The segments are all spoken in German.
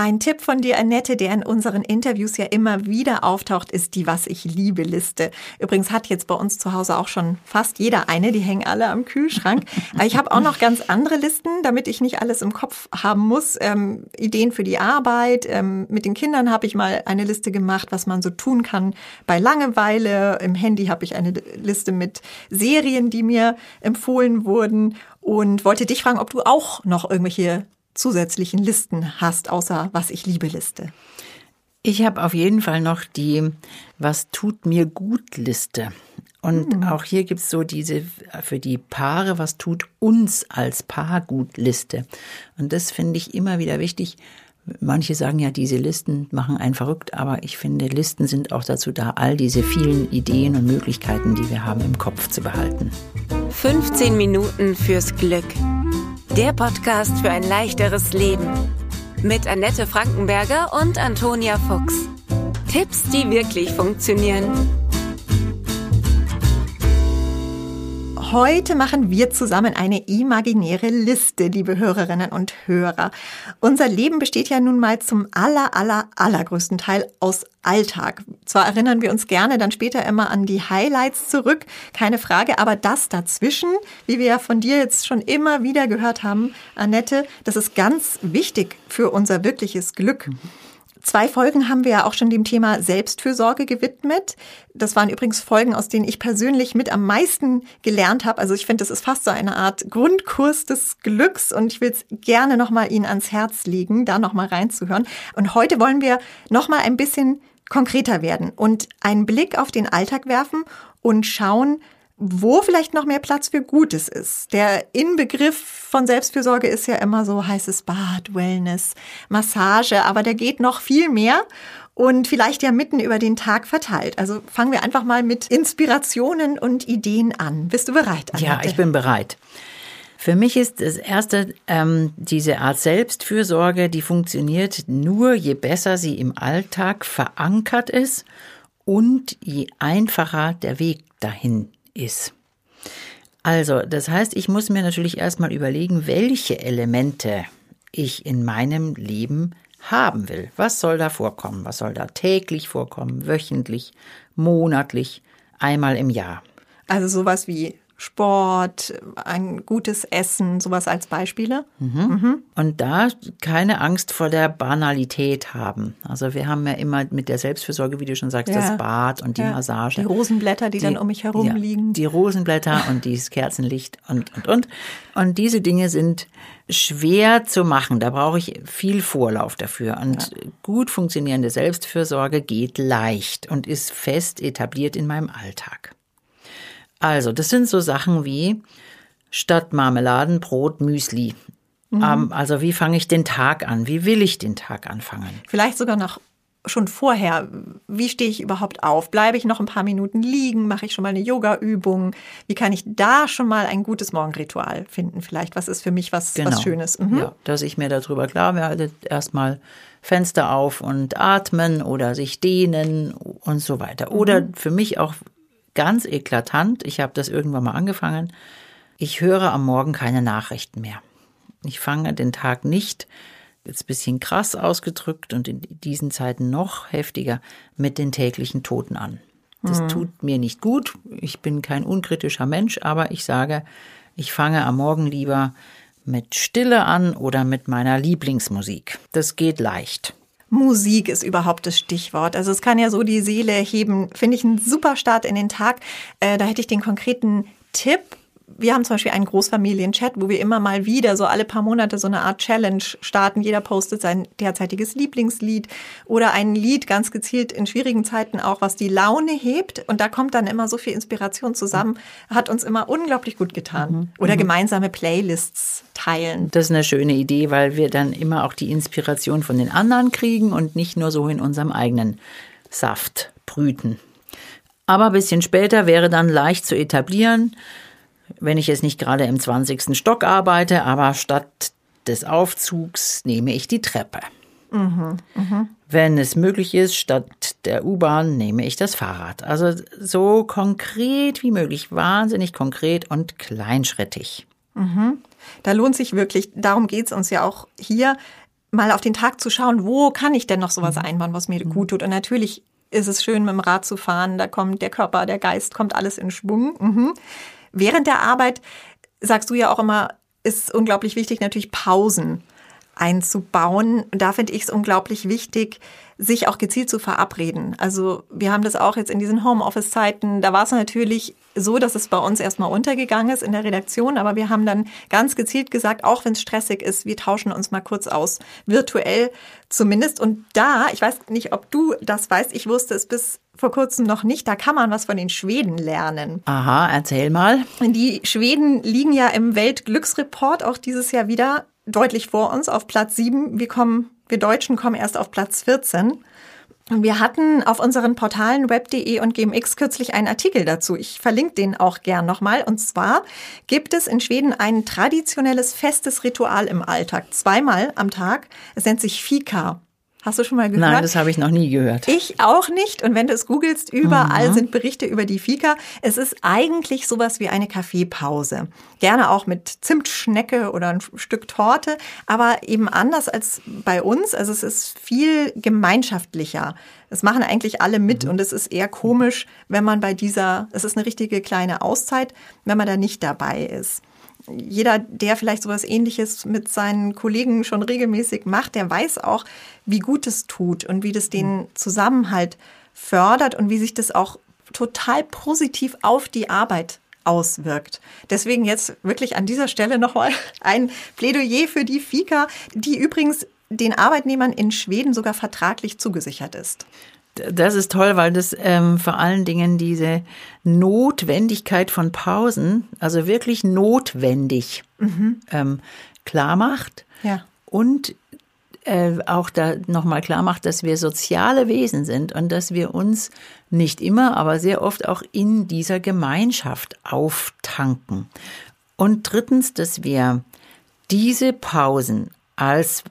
Ein Tipp von dir, Annette, der in unseren Interviews ja immer wieder auftaucht, ist die Was ich liebe Liste. Übrigens hat jetzt bei uns zu Hause auch schon fast jeder eine, die hängen alle am Kühlschrank. Aber ich habe auch noch ganz andere Listen, damit ich nicht alles im Kopf haben muss. Ähm, Ideen für die Arbeit. Ähm, mit den Kindern habe ich mal eine Liste gemacht, was man so tun kann bei Langeweile. Im Handy habe ich eine Liste mit Serien, die mir empfohlen wurden. Und wollte dich fragen, ob du auch noch irgendwelche zusätzlichen Listen hast, außer was ich liebe Liste. Ich habe auf jeden Fall noch die Was tut mir gut Liste. Und hm. auch hier gibt es so diese für die Paare, was tut uns als Paar gut Liste. Und das finde ich immer wieder wichtig. Manche sagen ja, diese Listen machen einen verrückt, aber ich finde, Listen sind auch dazu da, all diese vielen Ideen und Möglichkeiten, die wir haben, im Kopf zu behalten. 15 Minuten fürs Glück. Der Podcast für ein leichteres Leben. Mit Annette Frankenberger und Antonia Fuchs. Tipps, die wirklich funktionieren. Heute machen wir zusammen eine imaginäre Liste, liebe Hörerinnen und Hörer. Unser Leben besteht ja nun mal zum aller, aller, allergrößten Teil aus Alltag. Zwar erinnern wir uns gerne dann später immer an die Highlights zurück, keine Frage, aber das dazwischen, wie wir ja von dir jetzt schon immer wieder gehört haben, Annette, das ist ganz wichtig für unser wirkliches Glück. Zwei Folgen haben wir ja auch schon dem Thema Selbstfürsorge gewidmet. Das waren übrigens Folgen, aus denen ich persönlich mit am meisten gelernt habe. Also ich finde, das ist fast so eine Art Grundkurs des Glücks und ich will es gerne nochmal Ihnen ans Herz legen, da nochmal reinzuhören. Und heute wollen wir nochmal ein bisschen konkreter werden und einen Blick auf den Alltag werfen und schauen, wo vielleicht noch mehr Platz für Gutes ist. Der Inbegriff von Selbstfürsorge ist ja immer so heißes Bad, Wellness, Massage, aber der geht noch viel mehr und vielleicht ja mitten über den Tag verteilt. Also fangen wir einfach mal mit Inspirationen und Ideen an. Bist du bereit? Annette? Ja, ich bin bereit. Für mich ist das erste ähm, diese Art Selbstfürsorge, die funktioniert nur, je besser sie im Alltag verankert ist und je einfacher der Weg dahin ist. Also, das heißt, ich muss mir natürlich erstmal überlegen, welche Elemente ich in meinem Leben haben will. Was soll da vorkommen? Was soll da täglich vorkommen, wöchentlich, monatlich, einmal im Jahr? Also sowas wie Sport, ein gutes Essen, sowas als Beispiele. Mhm. Mhm. Und da keine Angst vor der Banalität haben. Also wir haben ja immer mit der Selbstfürsorge, wie du schon sagst, ja. das Bad und die ja. Massage. Die Rosenblätter, die, die, dann um mich herum ja, liegen. Die Rosenblätter und dieses Kerzenlicht und, und, und. Und diese Dinge sind schwer zu machen. Da brauche ich viel Vorlauf dafür. Und gut funktionierende Selbstfürsorge geht leicht und ist fest etabliert in meinem Alltag. Also, das sind so Sachen wie statt Marmeladenbrot Müsli. Mhm. Ähm, also, wie fange ich den Tag an? Wie will ich den Tag anfangen? Vielleicht sogar noch schon vorher. Wie stehe ich überhaupt auf? Bleibe ich noch ein paar Minuten liegen? Mache ich schon mal eine Yoga-Übung? Wie kann ich da schon mal ein gutes Morgenritual finden? Vielleicht, was ist für mich was, genau. was Schönes? Mhm. Ja, dass ich mir darüber klar werde, erstmal Fenster auf und atmen oder sich dehnen und so weiter. Oder mhm. für mich auch ganz eklatant, ich habe das irgendwann mal angefangen, ich höre am Morgen keine Nachrichten mehr. Ich fange den Tag nicht, jetzt ein bisschen krass ausgedrückt und in diesen Zeiten noch heftiger, mit den täglichen Toten an. Das mhm. tut mir nicht gut. Ich bin kein unkritischer Mensch, aber ich sage, ich fange am Morgen lieber mit Stille an oder mit meiner Lieblingsmusik. Das geht leicht. Musik ist überhaupt das Stichwort. Also es kann ja so die Seele heben. Finde ich einen super Start in den Tag. Äh, da hätte ich den konkreten Tipp wir haben zum Beispiel einen Großfamilienchat, wo wir immer mal wieder so alle paar Monate so eine Art Challenge starten. Jeder postet sein derzeitiges Lieblingslied oder ein Lied ganz gezielt in schwierigen Zeiten auch, was die Laune hebt. Und da kommt dann immer so viel Inspiration zusammen. Hat uns immer unglaublich gut getan. Mhm. Oder mhm. gemeinsame Playlists teilen. Das ist eine schöne Idee, weil wir dann immer auch die Inspiration von den anderen kriegen und nicht nur so in unserem eigenen Saft brüten. Aber ein bisschen später wäre dann leicht zu etablieren wenn ich jetzt nicht gerade im 20. Stock arbeite, aber statt des Aufzugs nehme ich die Treppe. Mhm, mh. Wenn es möglich ist, statt der U-Bahn nehme ich das Fahrrad. Also so konkret wie möglich, wahnsinnig konkret und kleinschrittig. Mhm. Da lohnt sich wirklich, darum geht es uns ja auch hier, mal auf den Tag zu schauen, wo kann ich denn noch sowas mhm. einbauen, was mir gut tut. Und natürlich ist es schön, mit dem Rad zu fahren. Da kommt der Körper, der Geist, kommt alles in Schwung. Mhm. Während der Arbeit sagst du ja auch immer, ist unglaublich wichtig, natürlich Pausen einzubauen. Da finde ich es unglaublich wichtig, sich auch gezielt zu verabreden. Also wir haben das auch jetzt in diesen Homeoffice-Zeiten. Da war es natürlich so, dass es bei uns erstmal untergegangen ist in der Redaktion, aber wir haben dann ganz gezielt gesagt, auch wenn es stressig ist, wir tauschen uns mal kurz aus, virtuell zumindest. Und da, ich weiß nicht, ob du das weißt, ich wusste es bis vor kurzem noch nicht, da kann man was von den Schweden lernen. Aha, erzähl mal. Die Schweden liegen ja im Weltglücksreport auch dieses Jahr wieder deutlich vor uns auf Platz sieben. Wir kommen, wir Deutschen kommen erst auf Platz 14. Und wir hatten auf unseren Portalen web.de und GMX kürzlich einen Artikel dazu. Ich verlinke den auch gern nochmal. Und zwar gibt es in Schweden ein traditionelles festes Ritual im Alltag. Zweimal am Tag. Es nennt sich Fika. Hast du schon mal gehört? Nein, das habe ich noch nie gehört. Ich auch nicht. Und wenn du es googelst, überall mhm. sind Berichte über die Fika. Es ist eigentlich sowas wie eine Kaffeepause. Gerne auch mit Zimtschnecke oder ein Stück Torte, aber eben anders als bei uns. Also es ist viel gemeinschaftlicher. Es machen eigentlich alle mit mhm. und es ist eher komisch, wenn man bei dieser, es ist eine richtige kleine Auszeit, wenn man da nicht dabei ist jeder, der vielleicht sowas ähnliches mit seinen Kollegen schon regelmäßig macht, der weiß auch, wie gut es tut und wie das den Zusammenhalt fördert und wie sich das auch total positiv auf die Arbeit auswirkt. Deswegen jetzt wirklich an dieser Stelle nochmal ein Plädoyer für die FICA, die übrigens den Arbeitnehmern in Schweden sogar vertraglich zugesichert ist das ist toll, weil das ähm, vor allen Dingen diese Notwendigkeit von Pausen, also wirklich notwendig, mhm. ähm, klar macht. Ja. Und äh, auch da nochmal klar macht, dass wir soziale Wesen sind und dass wir uns nicht immer, aber sehr oft auch in dieser Gemeinschaft auftanken. Und drittens, dass wir diese Pausen als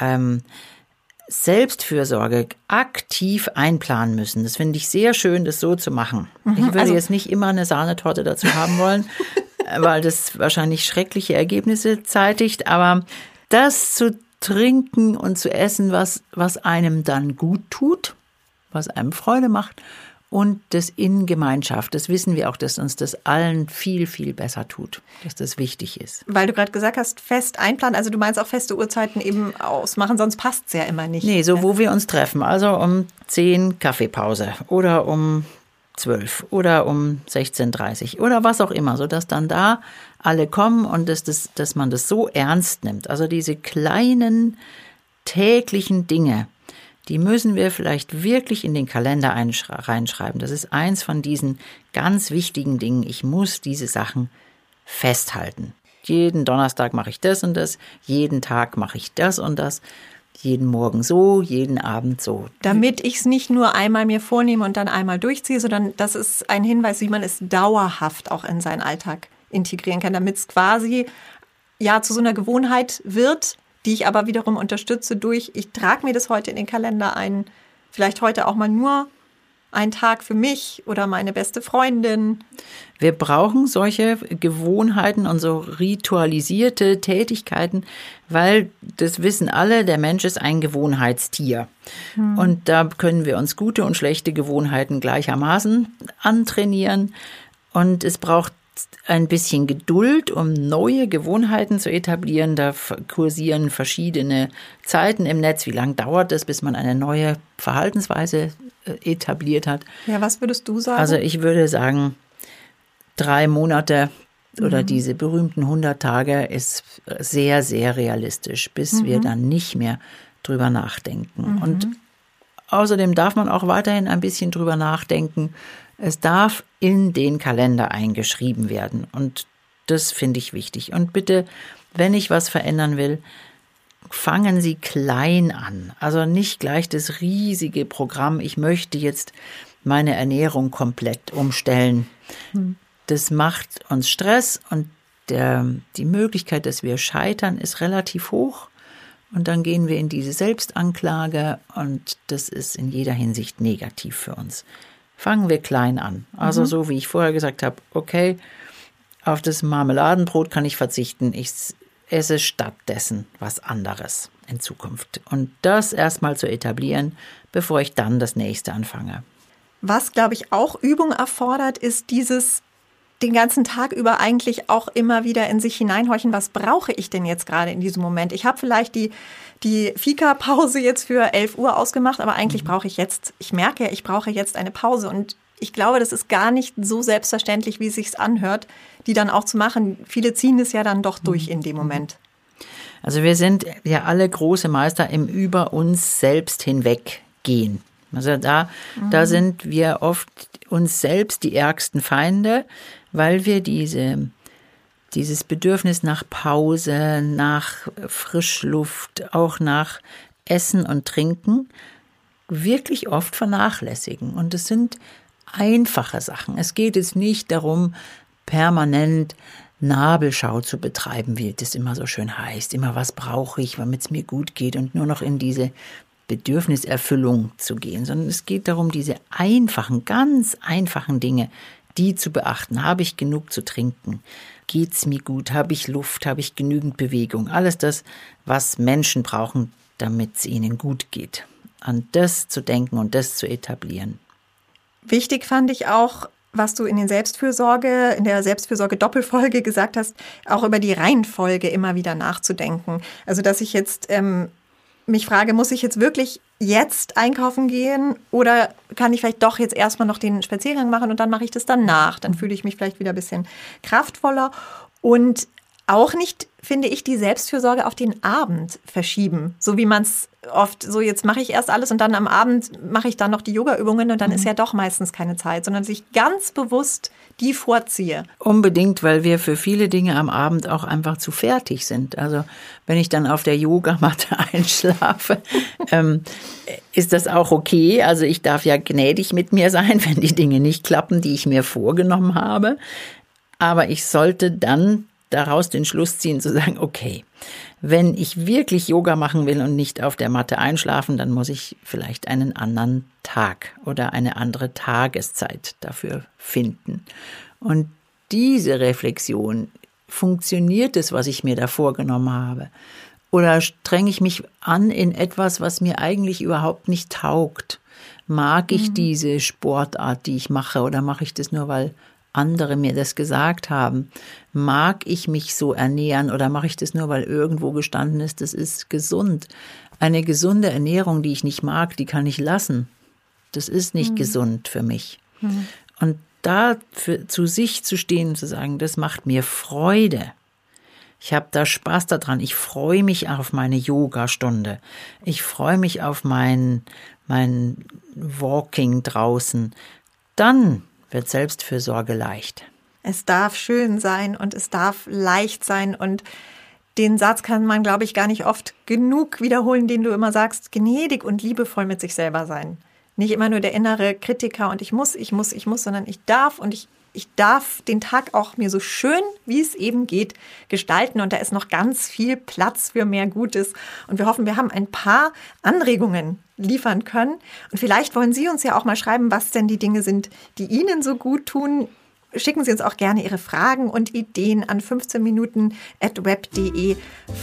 ähm, Selbstfürsorge aktiv einplanen müssen. Das finde ich sehr schön, das so zu machen. Mhm, ich würde also, jetzt nicht immer eine Sahnetorte dazu haben wollen, weil das wahrscheinlich schreckliche Ergebnisse zeitigt, aber das zu trinken und zu essen, was, was einem dann gut tut, was einem Freude macht und das in Gemeinschaft. Das wissen wir auch, dass uns das allen viel, viel besser tut, dass das wichtig ist. Weil du gerade gesagt hast, fest einplanen, also du meinst auch feste Uhrzeiten eben ausmachen, sonst passt es ja immer nicht. Nee, so wo wir uns treffen, also um 10 Kaffeepause oder um 12 oder um 16.30 oder was auch immer, sodass dann da alle kommen und dass, das, dass man das so ernst nimmt. Also diese kleinen täglichen Dinge, die müssen wir vielleicht wirklich in den Kalender reinschreiben. Das ist eins von diesen ganz wichtigen Dingen. Ich muss diese Sachen festhalten. Jeden Donnerstag mache ich das und das, jeden Tag mache ich das und das, jeden Morgen so, jeden Abend so. Damit ich es nicht nur einmal mir vornehme und dann einmal durchziehe, sondern das ist ein Hinweis, wie man es dauerhaft auch in seinen Alltag integrieren kann, damit es quasi ja zu so einer Gewohnheit wird, die ich aber wiederum unterstütze durch, ich trage mir das heute in den Kalender ein, vielleicht heute auch mal nur ein Tag für mich oder meine beste Freundin. Wir brauchen solche Gewohnheiten und so ritualisierte Tätigkeiten, weil das wissen alle, der Mensch ist ein Gewohnheitstier. Hm. Und da können wir uns gute und schlechte Gewohnheiten gleichermaßen antrainieren. Und es braucht ein bisschen Geduld, um neue Gewohnheiten zu etablieren. Da kursieren verschiedene Zeiten im Netz. Wie lange dauert es, bis man eine neue Verhaltensweise äh, etabliert hat? Ja, was würdest du sagen? Also ich würde sagen, drei Monate oder mhm. diese berühmten 100 Tage ist sehr, sehr realistisch, bis mhm. wir dann nicht mehr drüber nachdenken. Mhm. Und außerdem darf man auch weiterhin ein bisschen drüber nachdenken, es darf in den Kalender eingeschrieben werden. Und das finde ich wichtig. Und bitte, wenn ich was verändern will, fangen Sie klein an. Also nicht gleich das riesige Programm. Ich möchte jetzt meine Ernährung komplett umstellen. Hm. Das macht uns Stress und der, die Möglichkeit, dass wir scheitern, ist relativ hoch. Und dann gehen wir in diese Selbstanklage und das ist in jeder Hinsicht negativ für uns. Fangen wir klein an. Also mhm. so wie ich vorher gesagt habe, okay, auf das Marmeladenbrot kann ich verzichten. Ich esse stattdessen was anderes in Zukunft. Und das erstmal zu etablieren, bevor ich dann das nächste anfange. Was, glaube ich, auch Übung erfordert, ist dieses den ganzen Tag über eigentlich auch immer wieder in sich hineinhorchen, was brauche ich denn jetzt gerade in diesem Moment? Ich habe vielleicht die, die Fika-Pause jetzt für 11 Uhr ausgemacht, aber eigentlich mhm. brauche ich jetzt, ich merke, ich brauche jetzt eine Pause und ich glaube, das ist gar nicht so selbstverständlich, wie es sich anhört, die dann auch zu machen. Viele ziehen es ja dann doch durch in dem Moment. Also wir sind ja alle große Meister im über uns selbst hinweggehen. Also da, mhm. da sind wir oft uns selbst die ärgsten Feinde, weil wir diese, dieses Bedürfnis nach Pause, nach Frischluft, auch nach Essen und Trinken wirklich oft vernachlässigen. Und es sind einfache Sachen. Es geht jetzt nicht darum, permanent Nabelschau zu betreiben, wie das immer so schön heißt. Immer was brauche ich, damit es mir gut geht und nur noch in diese Bedürfniserfüllung zu gehen, sondern es geht darum, diese einfachen, ganz einfachen Dinge, die zu beachten. Habe ich genug zu trinken? Geht's mir gut? Habe ich Luft? Habe ich genügend Bewegung? Alles das, was Menschen brauchen, damit es ihnen gut geht. An das zu denken und das zu etablieren. Wichtig fand ich auch, was du in den Selbstfürsorge, in der Selbstfürsorge Doppelfolge gesagt hast, auch über die Reihenfolge immer wieder nachzudenken. Also, dass ich jetzt ähm, mich frage, muss ich jetzt wirklich jetzt einkaufen gehen oder kann ich vielleicht doch jetzt erstmal noch den Spaziergang machen und dann mache ich das danach? Dann fühle ich mich vielleicht wieder ein bisschen kraftvoller. Und auch nicht, finde ich, die Selbstfürsorge auf den Abend verschieben. So wie man es oft, so jetzt mache ich erst alles und dann am Abend mache ich dann noch die Yoga-Übungen und dann mhm. ist ja doch meistens keine Zeit, sondern sich ganz bewusst die vorziehe. Unbedingt, weil wir für viele Dinge am Abend auch einfach zu fertig sind. Also wenn ich dann auf der Yogamatte einschlafe, ähm, ist das auch okay. Also ich darf ja gnädig mit mir sein, wenn die Dinge nicht klappen, die ich mir vorgenommen habe. Aber ich sollte dann daraus den Schluss ziehen, zu sagen, okay, wenn ich wirklich Yoga machen will und nicht auf der Matte einschlafen, dann muss ich vielleicht einen anderen Tag oder eine andere Tageszeit dafür finden. Und diese Reflexion, funktioniert es, was ich mir da vorgenommen habe? Oder strenge ich mich an in etwas, was mir eigentlich überhaupt nicht taugt? Mag ich mhm. diese Sportart, die ich mache, oder mache ich das nur, weil andere mir das gesagt haben. Mag ich mich so ernähren oder mache ich das nur, weil irgendwo gestanden ist, das ist gesund? Eine gesunde Ernährung, die ich nicht mag, die kann ich lassen. Das ist nicht mhm. gesund für mich. Mhm. Und da für, zu sich zu stehen und zu sagen, das macht mir Freude. Ich habe da Spaß daran. Ich freue mich auf meine Yoga-Stunde. Ich freue mich auf mein, mein Walking draußen. Dann wird Selbstfürsorge leicht. Es darf schön sein und es darf leicht sein und den Satz kann man, glaube ich, gar nicht oft genug wiederholen, den du immer sagst, gnädig und liebevoll mit sich selber sein. Nicht immer nur der innere Kritiker und ich muss, ich muss, ich muss, sondern ich darf und ich ich darf den Tag auch mir so schön, wie es eben geht, gestalten. Und da ist noch ganz viel Platz für mehr Gutes. Und wir hoffen, wir haben ein paar Anregungen liefern können. Und vielleicht wollen Sie uns ja auch mal schreiben, was denn die Dinge sind, die Ihnen so gut tun Schicken Sie uns auch gerne Ihre Fragen und Ideen an 15 Minuten at web.de.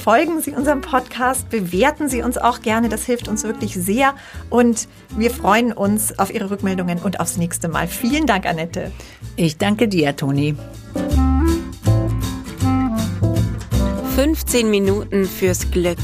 Folgen Sie unserem Podcast, bewerten Sie uns auch gerne, das hilft uns wirklich sehr und wir freuen uns auf Ihre Rückmeldungen und aufs nächste Mal. Vielen Dank, Annette. Ich danke dir, Toni. 15 Minuten fürs Glück